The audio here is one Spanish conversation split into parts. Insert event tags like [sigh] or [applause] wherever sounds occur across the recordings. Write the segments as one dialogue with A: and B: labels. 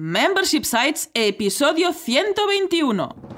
A: Membership Sites, episodio 121.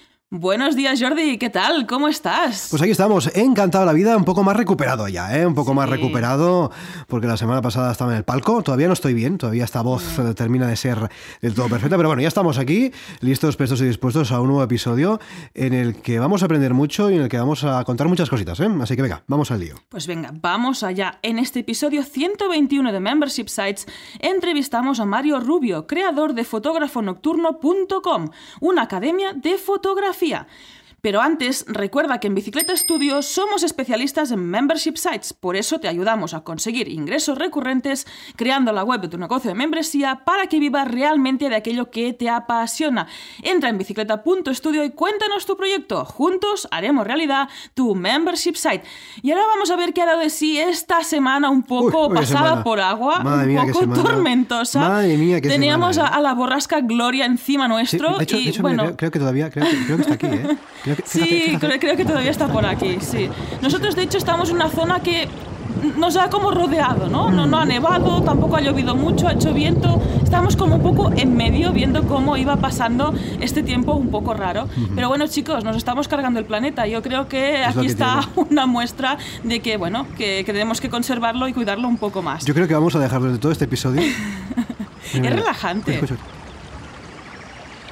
A: Buenos días, Jordi, ¿qué tal? ¿Cómo estás?
B: Pues aquí estamos, encantado la vida, un poco más recuperado ya, ¿eh? Un poco más recuperado, porque la semana pasada estaba en el palco, todavía no estoy bien, todavía esta voz [laughs] termina de ser del todo perfecta, pero bueno, ya estamos aquí, listos, prestos y dispuestos a un nuevo episodio en el que vamos a aprender mucho y en el que vamos a contar muchas cositas, ¿eh? Así que venga, vamos al lío.
A: Pues venga, vamos allá. En este episodio 121 de Membership Sites entrevistamos a Mario Rubio, creador de fotógrafonocturno.com, una academia de fotografía 4. Pero antes, recuerda que en Bicicleta Studio somos especialistas en membership sites, por eso te ayudamos a conseguir ingresos recurrentes creando la web de tu negocio de membresía para que vivas realmente de aquello que te apasiona. Entra en bicicleta.studio y cuéntanos tu proyecto. Juntos haremos realidad tu membership site. Y ahora vamos a ver qué ha dado de sí esta semana un poco pasada por agua, un poco tormentosa.
B: Madre mía,
A: Teníamos
B: ¿eh?
A: a, la borrasca Gloria encima nuestro.
B: de hecho,
A: y,
B: bueno, creo, que todavía creo que, está aquí, ¿eh? [laughs]
A: sí, Creo, que todavía está por aquí, sí. Nosotros, de hecho, estamos en una zona que nos ha como rodeado, ¿no? No, no ha nevado, tampoco ha llovido mucho, ha hecho viento. Estamos como un poco en medio viendo cómo iba pasando este tiempo un poco raro. Pero bueno, chicos, nos estamos cargando el planeta. Yo creo que aquí está [laughs] una muestra de que, bueno, que, que, tenemos que conservarlo y cuidarlo un poco más.
B: Yo creo que vamos a dejarlo de todo este episodio. [laughs]
A: es relajante.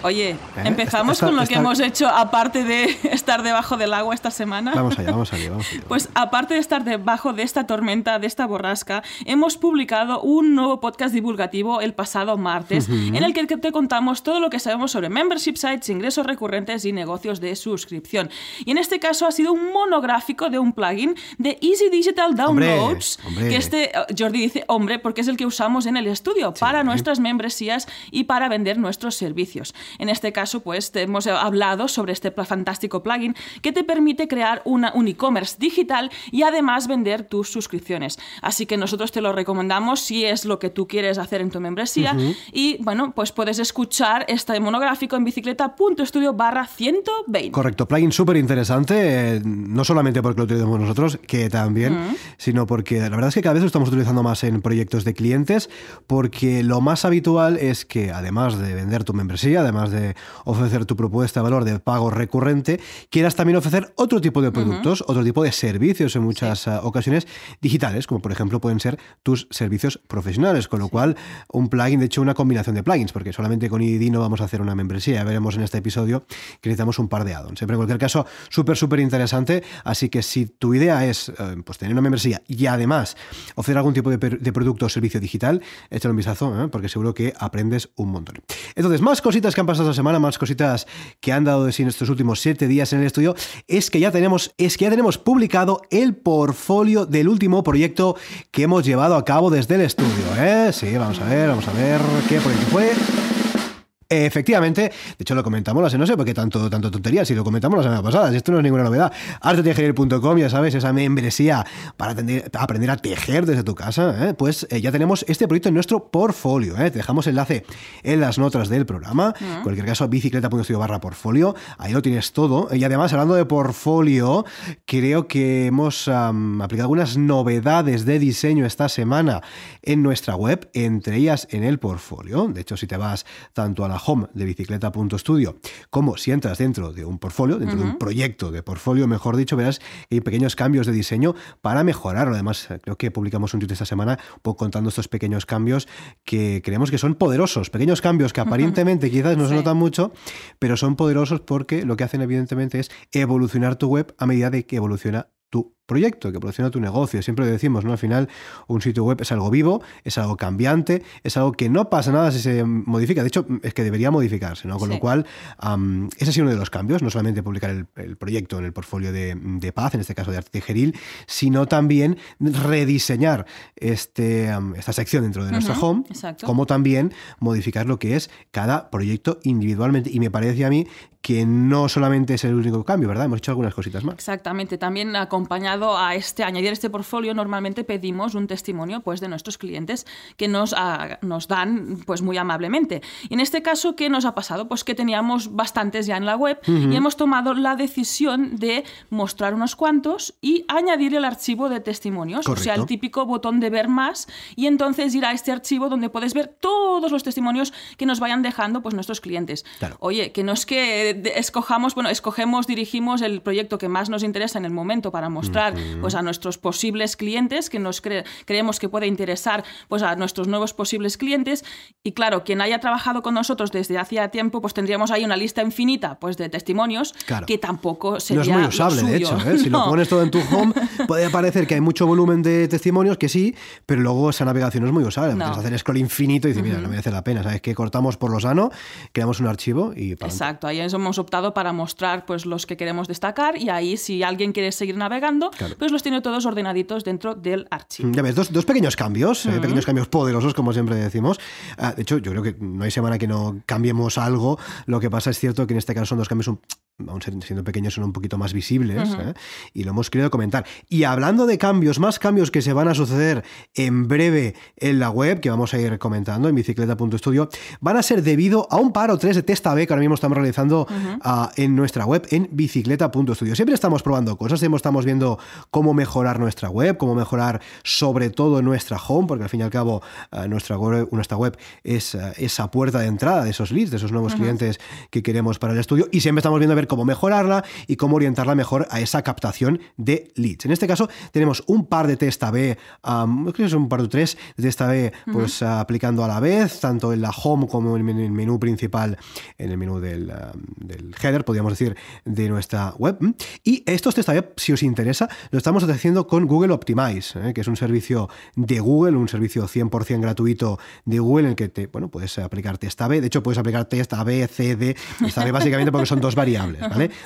A: Oye, ¿Eh? empezamos con lo que hemos hecho aparte de [laughs] estar debajo del agua esta semana.
B: Vamos allá, vamos allá, vamos allá.
A: Pues aparte de estar debajo de esta tormenta, de esta borrasca, hemos publicado un nuevo podcast divulgativo el pasado martes, en el que te contamos todo lo que sabemos sobre membership sites, ingresos recurrentes y negocios de suscripción. Y en este caso ha sido un monográfico de un plugin de Easy Digital Downloads, que este, eh, Jordi dice, hombre, porque es el que usamos en el estudio para nuestras membresías y para vender nuestros servicios. En este caso, pues te hemos hablado sobre este fantástico plugin que te permite crear una, un e-commerce digital y además vender tus suscripciones. Así que nosotros te lo recomendamos si es lo que tú quieres hacer en tu membresía. Y bueno, pues puedes escuchar este monográfico en bicicleta.studio barra 120.
B: Correcto, plugin súper interesante, eh, no solamente porque lo utilizamos nosotros, que también, sino porque la verdad es que cada vez lo estamos utilizando más en proyectos de clientes, porque lo más habitual es que además de vender tu membresía, además de ofrecer tu propuesta de valor de pago recurrente, quieras también ofrecer otro tipo de productos, otro tipo de servicios en muchas ah, ocasiones digitales, como por ejemplo pueden ser tus servicios profesionales, con lo cual un plugin, de hecho una combinación de plugins, porque solamente con IDD no vamos a hacer una membresía, ya veremos en este episodio que necesitamos un par de add-ons. Siempre en cualquier caso, súper, súper interesante, así que si tu idea es eh, pues, tener una membresía y además ofrecer algún tipo de, producto o servicio digital, échale un vistazo, ¿eh? porque seguro que aprendes un montón. Entonces, más cositas que han pasado esta semana, más cositas que han dado de sí en estos últimos siete días en el estudio, es que ya tenemos, es que ya tenemos publicado el portfolio del último proyecto que hemos llevado a cabo desde el estudio. ¿eh? Sí, vamos a ver, vamos a ver qué proyecto fue. Efectivamente, de hecho lo comentamos, la no sé por qué tanto, tanto tontería, si lo comentamos la semana pasada, si esto no es ninguna novedad. artetejer.com, ya sabes, esa membresía para aprender a tejer desde tu casa, ¿eh? pues eh, ya tenemos este proyecto en nuestro portfolio. ¿eh? Te dejamos enlace en las notas del programa, en cualquier caso, bicicleta.studio barra portfolio, ahí lo tienes todo. Y además, hablando de portfolio, creo que hemos aplicado algunas novedades de diseño esta semana en nuestra web, entre ellas en el portfolio. De hecho, si te vas tanto a la home de bicicleta.studio, como si entras dentro de un portfolio, dentro de un proyecto de portfolio, mejor dicho, verás que hay pequeños cambios de diseño para mejorarlo. Además, creo que publicamos un tweet esta semana contando estos pequeños cambios que creemos que son poderosos, pequeños cambios que aparentemente quizás no se notan mucho, pero son poderosos porque lo que hacen evidentemente es evolucionar tu web a medida de que evoluciona tu proyecto, que evoluciona tu negocio. Siempre lo decimos, ¿no? Al final, un sitio web es algo vivo, es algo cambiante, es algo que no pasa nada si se modifica. De hecho, es que debería modificarse, ¿no? Con lo cual, ese ha sido uno de los cambios, no solamente publicar el, proyecto en el portfolio de, Paz, en este caso de Arte Geril, sino también rediseñar este, esta sección dentro de nuestra home, como también modificar lo que es cada proyecto individualmente. Y me parece a mí que no solamente es el único cambio, ¿verdad? Hemos hecho algunas cositas más.
A: Exactamente. También acompañado a este añadir este portfolio, normalmente pedimos un testimonio pues, de nuestros clientes que nos, ah, nos dan pues, muy amablemente. Y en este caso, ¿qué nos ha pasado? Pues que teníamos bastantes ya en la web y hemos tomado la decisión de mostrar unos cuantos y añadir el archivo de testimonios, o sea, el típico botón de ver más y entonces ir a este archivo donde puedes ver todos los testimonios que nos vayan dejando pues, nuestros clientes. Oye, que no es que escojamos, bueno, escogemos, dirigimos el proyecto que más nos interesa en el momento para mostrar pues, a nuestros posibles clientes, que nos creemos que puede interesar pues, a nuestros nuevos posibles clientes. Y claro, quien haya trabajado con nosotros desde hacía tiempo, pues tendríamos ahí una lista infinita pues, de testimonios que tampoco sería.
B: No es muy usable, de hecho. ¿eh? Si lo [laughs] pones todo en tu home, [laughs] puede parecer que hay mucho volumen de testimonios, que sí, pero luego esa navegación no es muy usable. Puedes hacer scroll infinito y dices, mira, no merece la pena. ¿Sabes que Cortamos por lo sano, creamos un archivo y.
A: Exacto, ahí hemos optado para mostrar pues, los que queremos destacar y ahí si alguien quiere seguir navegando, pues los tiene todos ordenaditos dentro del archivo.
B: Ya ves, dos, dos pequeños cambios, eh, pequeños cambios poderosos, como siempre decimos. Ah, de hecho, yo creo que no hay semana que no cambiemos algo. Lo que pasa es cierto que en este caso son dos cambios un, aún siendo pequeños, son un poquito más visibles ¿eh? y lo hemos querido comentar. Y hablando de cambios, más cambios que se van a suceder en breve en la web, que vamos a ir comentando en bicicleta.studio, van a ser debido a un par o tres de test A-B que ahora mismo estamos realizando ah, en nuestra web en bicicleta.studio. Siempre estamos probando cosas, siempre estamos viendo cómo mejorar nuestra web, cómo mejorar sobre todo nuestra home, porque al fin y al cabo ah, nuestra, web, nuestra web es ah, esa puerta de entrada de esos leads, de esos nuevos clientes que queremos para el estudio y siempre estamos viendo a ver cómo mejorarla y cómo orientarla mejor a esa captación de leads. En este caso tenemos un par de test A-B, creo que es un par de tres de test A-B pues aplicando a la vez, tanto en la home como en el menú principal, en el menú del, header, podríamos decir, de nuestra web. Y estos test A-B, si os interesa, lo estamos haciendo con Google Optimize, ¿eh? que es un servicio de Google, un servicio 100% gratuito de Google en el que te, bueno, puedes aplicar test A-B. De hecho, puedes aplicar test A-B, C, D, test A-B básicamente porque son dos variables.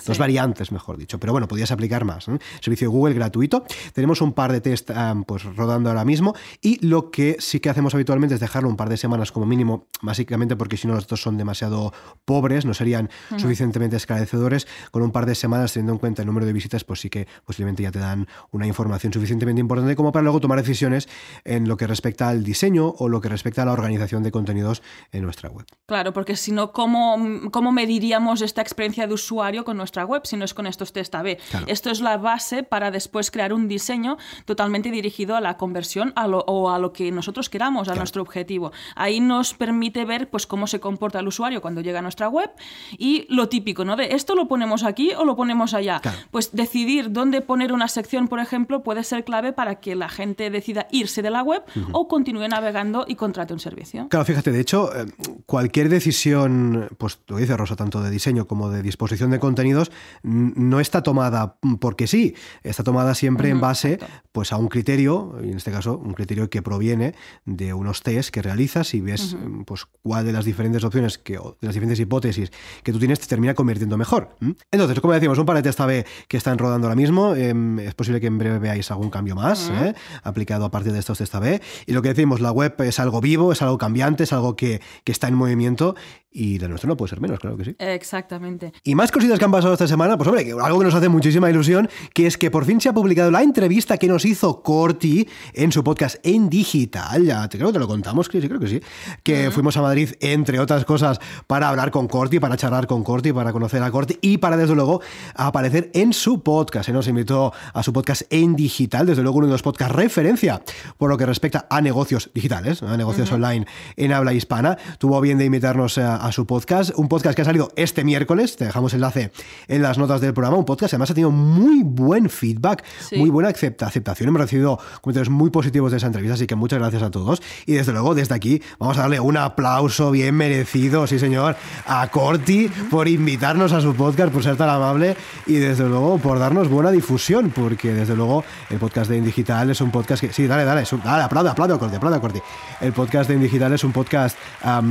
B: Dos variantes, mejor dicho. Pero bueno, podías aplicar más. Servicio de Google gratuito. Tenemos un par de test pues, rodando ahora mismo y lo que sí que hacemos habitualmente es dejarlo un par de semanas como mínimo, básicamente porque si no los dos son demasiado pobres, no serían suficientemente esclarecedores. Con un par de semanas, teniendo en cuenta el número de visitas, pues sí que posiblemente ya te dan una información suficientemente importante como para luego tomar decisiones en lo que respecta al diseño o lo que respecta a la organización de contenidos en nuestra web.
A: Claro, porque si no, ¿cómo, cómo mediríamos esta experiencia de usuario? Con nuestra web, si no es con estos test A-B. Esto es la base para después crear un diseño totalmente dirigido a la conversión o a lo que nosotros queramos, a nuestro objetivo. Ahí nos permite ver pues, cómo se comporta el usuario cuando llega a nuestra web y lo típico, ¿no? De esto lo ponemos aquí o lo ponemos allá. Pues decidir dónde poner una sección, por ejemplo, puede ser clave para que la gente decida irse de la web o continúe navegando y contrate un servicio.
B: Claro, fíjate, de hecho, eh, cualquier decisión, pues lo dice Rosa, tanto de diseño como de disposición de contenidos no está tomada porque sí, está tomada siempre en base pues, a un criterio, y en este caso un criterio que proviene de unos test que realizas y ves pues, cuál de las diferentes opciones, que, de las diferentes hipótesis que tú tienes te termina convirtiendo mejor. Entonces, como decimos, un par de test A-B que están rodando ahora mismo, em, es posible que en breve veáis algún cambio más ¿eh? aplicado a partir de estos test A-B. Y lo que decimos, la web es algo vivo, es algo cambiante, es algo que, que está en movimiento y la nuestra no puede ser menos, claro que sí.
A: Exactamente.
B: Y más cositas que han pasado esta semana, pues hombre, algo que nos hace muchísima ilusión, que es que por fin se ha publicado la entrevista que nos hizo Corti en su podcast en digital. Ya te creo que te lo contamos, sí, creo que sí. Que fuimos a Madrid, entre otras cosas, para hablar con Corti, para charlar con Corti, para conocer a Corti y para, desde luego, aparecer en su podcast. Se nos invitó a su podcast en digital, desde luego uno de los podcasts referencia por lo que respecta a negocios digitales, a negocios online en habla hispana. Tuvo bien de invitarnos a a su podcast, un podcast que ha salido este miércoles, te dejamos el enlace en las notas del programa. Un podcast además ha tenido muy buen feedback, muy buena aceptación. Hemos recibido comentarios muy positivos de esa entrevista, así que muchas gracias a todos. Y desde luego, desde aquí, vamos a darle un aplauso bien merecido, sí señor, a Corti por invitarnos a su podcast, por ser tan amable y desde luego por darnos buena difusión, porque desde luego el podcast de Indigital es un podcast que... Sí, dale, dale, dale aplaude, aplaude Corti, aplaude Corti. El podcast de Indigital es un podcast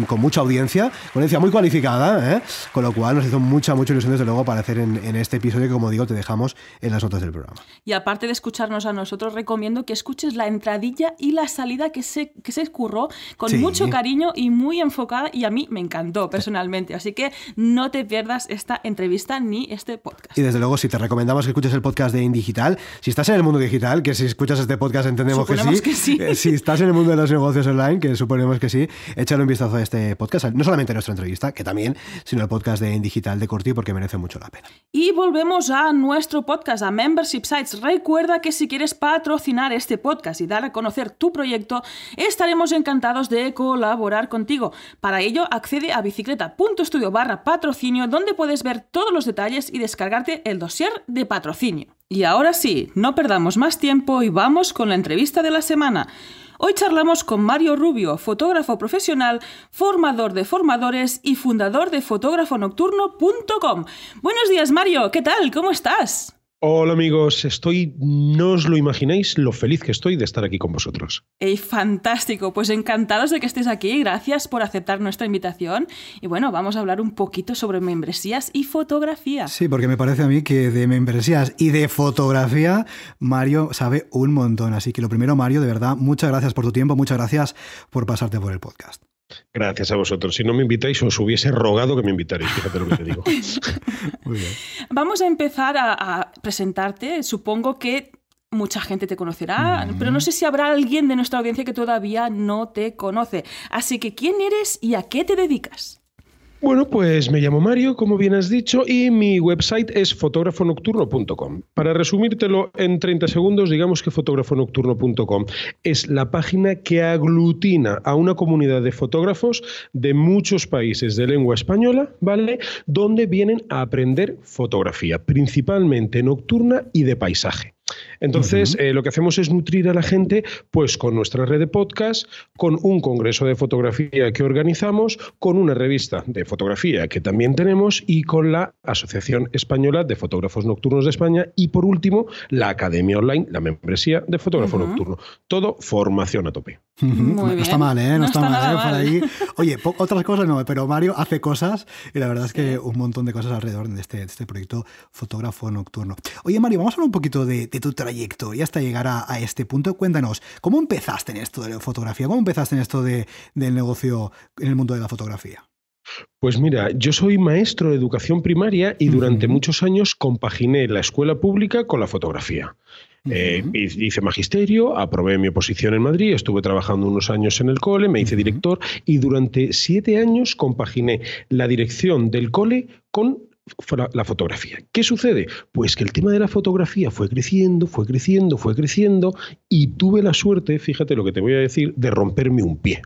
B: con mucha audiencia, con audiencia muy cualificada, ¿eh? con lo cual nos hizo mucha, mucha ilusión desde luego aparecer en, en este episodio que, como digo, te dejamos en las notas del programa.
A: Y aparte de escucharnos a nosotros, recomiendo que escuches la entradilla y la salida que se, que se escurró con mucho cariño y muy enfocada y a mí me encantó personalmente. Así que no te pierdas esta entrevista ni este podcast.
B: Y desde luego, si te recomendamos que escuches el podcast de Indigital, si estás en el mundo digital, que si escuchas este podcast entendemos que sí,
A: que sí.
B: Eh, si estás en el mundo de los negocios online, que suponemos que sí, échale un vistazo a este podcast, no solamente nuestra entrevista, que también, sino el podcast de Indigital de Corti, porque merece mucho la pena.
A: Y volvemos a nuestro podcast, a Membership Sites. Recuerda que si quieres patrocinar este podcast y dar a conocer tu proyecto, estaremos encantados de colaborar contigo. Para ello, accede a bicicleta.studio barra patrocinio, donde puedes ver todos los detalles y descargarte el dossier de patrocinio. Y ahora sí, no perdamos más tiempo y vamos con la entrevista de la semana. Hoy charlamos con Mario Rubio, fotógrafo profesional, formador de formadores y fundador de fotógrafonocturno.com. Buenos días Mario, ¿qué tal? ¿Cómo estás?
C: Hola amigos, estoy, no os lo imagináis lo feliz que estoy de estar aquí con vosotros.
A: ¡Ey, fantástico! Pues encantados de que estés aquí, gracias por aceptar nuestra invitación. Y bueno, vamos a hablar un poquito sobre membresías y fotografía.
B: Sí, porque me parece a mí que de membresías y de fotografía Mario sabe un montón. Así que lo primero, Mario, de verdad, muchas gracias por tu tiempo, muchas gracias por pasarte por el podcast.
C: Gracias a vosotros. Si no me invitáis, os hubiese rogado que me invitarais. Fíjate lo que te digo. [laughs]
A: Muy bien. Vamos a empezar a, presentarte. Supongo que mucha gente te conocerá, pero no sé si habrá alguien de nuestra audiencia que todavía no te conoce. Así que, ¿quién eres y a qué te dedicas?
C: Bueno, pues me llamo Mario, como bien has dicho, y mi website es fotógrafonocturno.com. Para resumírtelo en 30 segundos, digamos que fotógrafonocturno.com es la página que aglutina a una comunidad de fotógrafos de muchos países de lengua española, ¿vale? Donde vienen a aprender fotografía, principalmente nocturna y de paisaje. Entonces, eh, lo que hacemos es nutrir a la gente pues con nuestra red de podcast, con un congreso de fotografía que organizamos, con una revista de fotografía que también tenemos y con la Asociación Española de Fotógrafos Nocturnos de España y por último, la Academia Online, la membresía de fotógrafo nocturno. Todo formación a tope.
B: no está mal, ¿eh? No, está, mal, ¿eh? [laughs] Oye, otras cosas no, pero Mario hace cosas y la verdad es que un montón de cosas alrededor de este, este proyecto Fotógrafo Nocturno. Oye, Mario, vamos a hablar un poquito de, tu trayectoria hasta llegar a, este punto. Cuéntanos, ¿cómo empezaste en esto de la fotografía? ¿Cómo empezaste en esto de, del negocio en el mundo de la fotografía?
C: Pues mira, yo soy maestro de educación primaria y durante muchos años compaginé la escuela pública con la fotografía. Eh, hice magisterio, aprobé mi oposición en Madrid, estuve trabajando unos años en el cole, me hice director y durante siete años compaginé la dirección del cole con la fotografía. ¿Qué sucede? Pues que el tema de la fotografía fue creciendo, fue creciendo, fue creciendo y tuve la suerte, fíjate lo que te voy a decir, de romperme un pie.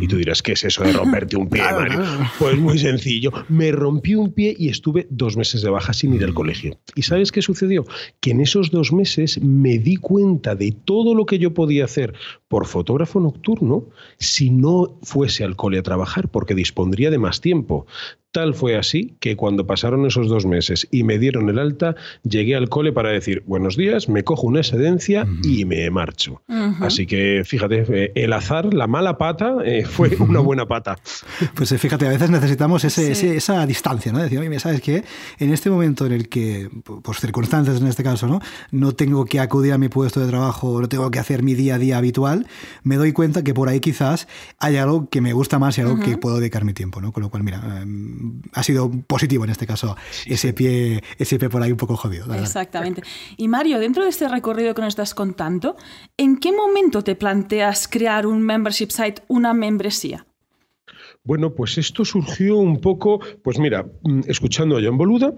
C: Y tú dirás, ¿qué es eso de romperte un pie, [laughs] Mario? Pues muy sencillo. Me rompí un pie y estuve dos meses de baja sin ir al colegio. ¿Y sabes qué sucedió? Que en esos dos meses me di cuenta de todo lo que yo podía hacer por fotógrafo nocturno si no fuese al cole a trabajar, porque dispondría de más tiempo. Tal fue así que cuando pasaron esos dos meses y me dieron el alta, llegué al cole para decir buenos días, me cojo una excedencia y me marcho. Así que fíjate, eh, el azar, la mala pata, eh, fue una buena pata.
B: Pues eh, fíjate, a veces necesitamos esa distancia, ¿no? Decir, oye, ¿sabes qué? En este momento en el que, por circunstancias en este caso, ¿no? No tengo que acudir a mi puesto de trabajo, no tengo que hacer mi día a día habitual, me doy cuenta que por ahí quizás hay algo que me gusta más y algo que puedo dedicar mi tiempo, ¿no? Con lo cual, mira em, ha sido positivo en este caso, ese, pie, ese pie por ahí un poco jodido.
A: Exactamente. Y Mario, dentro de este recorrido que nos estás contando, ¿en qué momento te planteas crear un membership site, una membresía?
C: Bueno, pues esto surgió un poco, pues mira, mm, escuchando a John Boluda,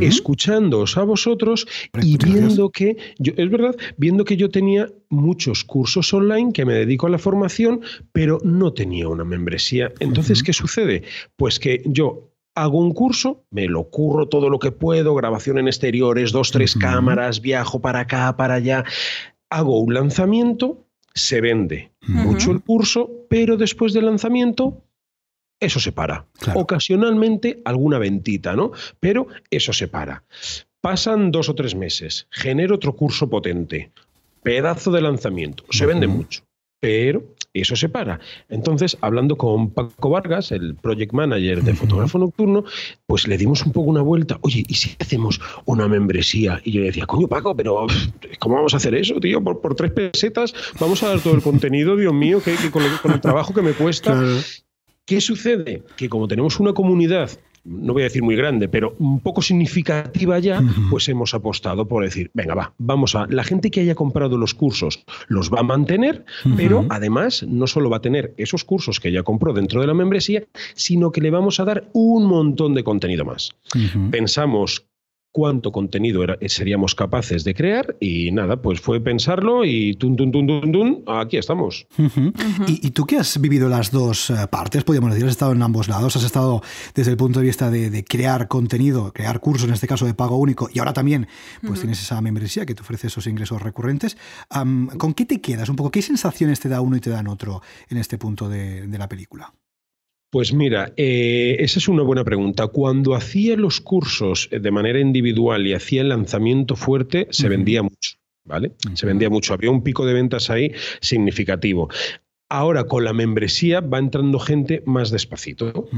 C: escuchándoos a vosotros y viendo que, yo, es verdad, viendo que yo tenía muchos cursos online que me dedico a la formación, pero no tenía una membresía. Entonces, ¿qué sucede? Pues que yo hago un curso, me lo curro todo lo que puedo, grabación en exteriores, dos, tres cámaras, viajo para acá, para allá, hago un lanzamiento, se vende mucho el curso, pero después del lanzamiento eso se para. Ocasionalmente alguna ventita, ¿no? Pero eso se para. Pasan dos o tres meses, genero otro curso potente, pedazo de lanzamiento, se vende mucho, pero eso se para. Entonces, hablando con Paco Vargas, el project manager de Fotógrafo Nocturno, pues le dimos un poco una vuelta. Oye, ¿y si hacemos una membresía? Y yo le decía, coño, Paco, pero ¿cómo vamos a hacer eso, tío? Por, tres pesetas vamos a dar todo el contenido, Dios mío, que, con, el, trabajo que me cuesta. ¿Qué sucede? Que como tenemos una comunidad no voy a decir muy grande, pero un poco significativa ya, pues hemos apostado por decir, venga, va, vamos a, la gente que haya comprado los cursos los va a mantener, pero además no solo va a tener esos cursos que ya compró dentro de la membresía, sino que le vamos a dar un montón de contenido más. Pensamos cuánto contenido seríamos capaces de crear y nada, pues fue pensarlo y tun, tun, tun, tun, tun aquí estamos.
D: ¿Y, tú que has vivido las dos eh, partes, podríamos decir, has estado en ambos lados, has estado desde el punto de vista de, crear contenido, crear cursos, en este caso de pago único, y ahora también pues tienes esa membresía que te ofrece esos ingresos recurrentes. ¿Con qué te quedas un poco? ¿Qué sensaciones te da uno y te dan otro en este punto de la película?
C: Pues mira, eh, esa es una buena pregunta. Cuando hacía los cursos de manera individual y hacía el lanzamiento fuerte, se vendía mucho. ¿Vale? Se vendía mucho, había un pico de ventas ahí significativo. Ahora con la membresía va entrando gente más despacito,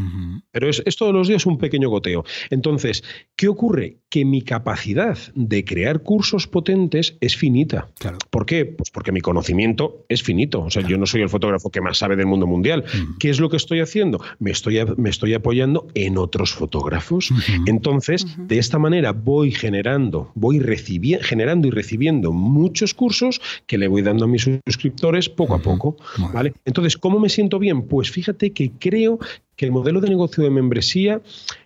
C: pero es, todos los días un pequeño goteo. Entonces, ¿qué ocurre? Que mi capacidad de crear cursos potentes es finita. ¿Por qué? Pues porque mi conocimiento es finito. O sea, yo no soy el fotógrafo que más sabe del mundo mundial. ¿Qué es lo que estoy haciendo? Me estoy, me estoy apoyando en otros fotógrafos. Entonces, de esta manera voy generando, voy generando y recibiendo muchos cursos que le voy dando a mis suscriptores poco a poco. Entonces, ¿cómo me siento bien? Pues fíjate que creo que el modelo de negocio de membresía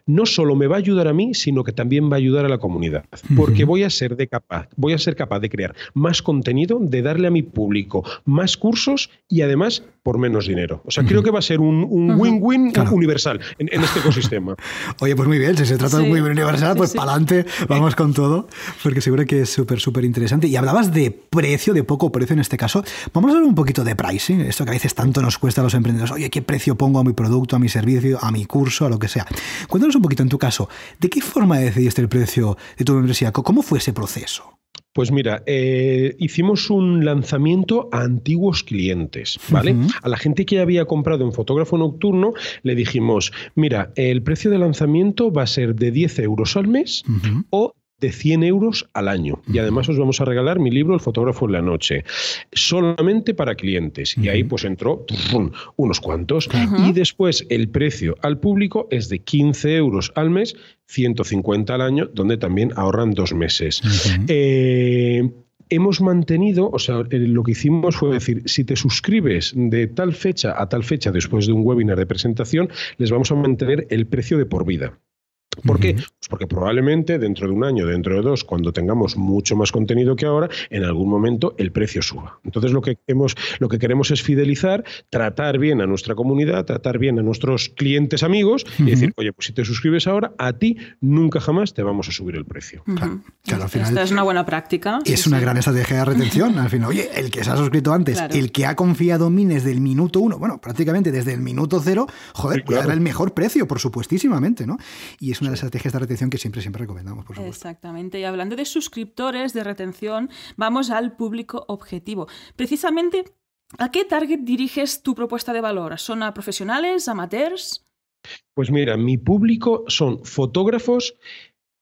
C: no solo me va a ayudar a mí, sino que también va a ayudar a la comunidad, porque voy a ser de capaz, voy a ser capaz de crear más contenido, de darle a mi público más cursos y además por menos dinero. O sea, creo que va a ser un win-win universal en, este ecosistema. [laughs]
D: Oye, pues muy bien, si se trata de un win-win universal, pues para adelante, vamos con todo, porque seguro que es súper, súper interesante. Y hablabas de precio, de poco precio en este caso. Vamos a hablar un poquito de pricing, esto que a veces tanto nos cuesta a los emprendedores. Oye, ¿qué precio pongo a mi producto, a mi servicio, a mi curso, a lo que sea? Cuéntanos un poquito en tu caso, ¿de qué forma decidiste el precio de tu membresía? ¿Cómo fue ese proceso?
C: Pues mira, eh, hicimos un lanzamiento a antiguos clientes, ¿vale? A la gente que había comprado un fotógrafo nocturno le dijimos, mira, el precio de lanzamiento va a ser de 10 euros al mes o de 100 euros al año. Y además os vamos a regalar mi libro El fotógrafo en la noche, solamente para clientes. Y ahí pues entró unos cuantos. Y después el precio al público es de 15 euros al mes, 150 al año, donde también ahorran dos meses. Eh, hemos mantenido, o sea, eh, lo que hicimos fue decir, si te suscribes de tal fecha a tal fecha después de un webinar de presentación, les vamos a mantener el precio de por vida. ¿Por qué? Pues porque probablemente dentro de un año, dentro de dos, cuando tengamos mucho más contenido que ahora, en algún momento el precio suba. Entonces lo que queremos, lo que queremos es fidelizar, tratar bien a nuestra comunidad, tratar bien a nuestros clientes amigos y decir, oye, pues si te suscribes ahora, a ti nunca jamás te vamos a subir el precio.
A: claro, al final, Esta es una buena práctica.
D: Es una gran estrategia de retención. Al final, oye, el que se ha suscrito antes, el que ha confiado en mí desde el minuto uno, bueno, prácticamente desde el minuto cero, joder, sí, el mejor precio, por supuestísimamente, ¿no? Y es una de las estrategias de retención que siempre, siempre recomendamos, por supuesto.
A: Exactamente. Y hablando de suscriptores, de retención, vamos al público objetivo. Precisamente, ¿a qué target diriges tu propuesta de valor? ¿Son a profesionales, amateurs?
C: Pues mira, mi público son fotógrafos